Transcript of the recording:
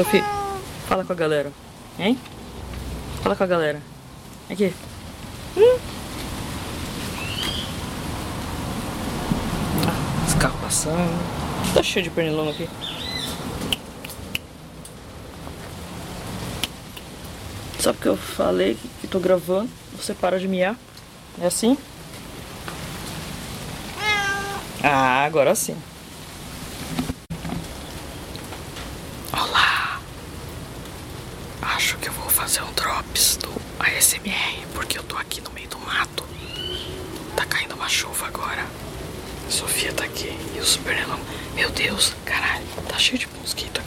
Sofia, fala com a galera. Hein? Fala com a galera. Aqui. Hum. Ah, esse passando. Tá cheio de pernilongo aqui. Só porque eu falei que tô gravando, você para de miar. É assim? Ah, agora sim. Acho que eu vou fazer um drops do ASMR, porque eu tô aqui no meio do mato. Tá caindo uma chuva agora. Sofia tá aqui e o super Meu Deus, caralho, tá cheio de mosquito.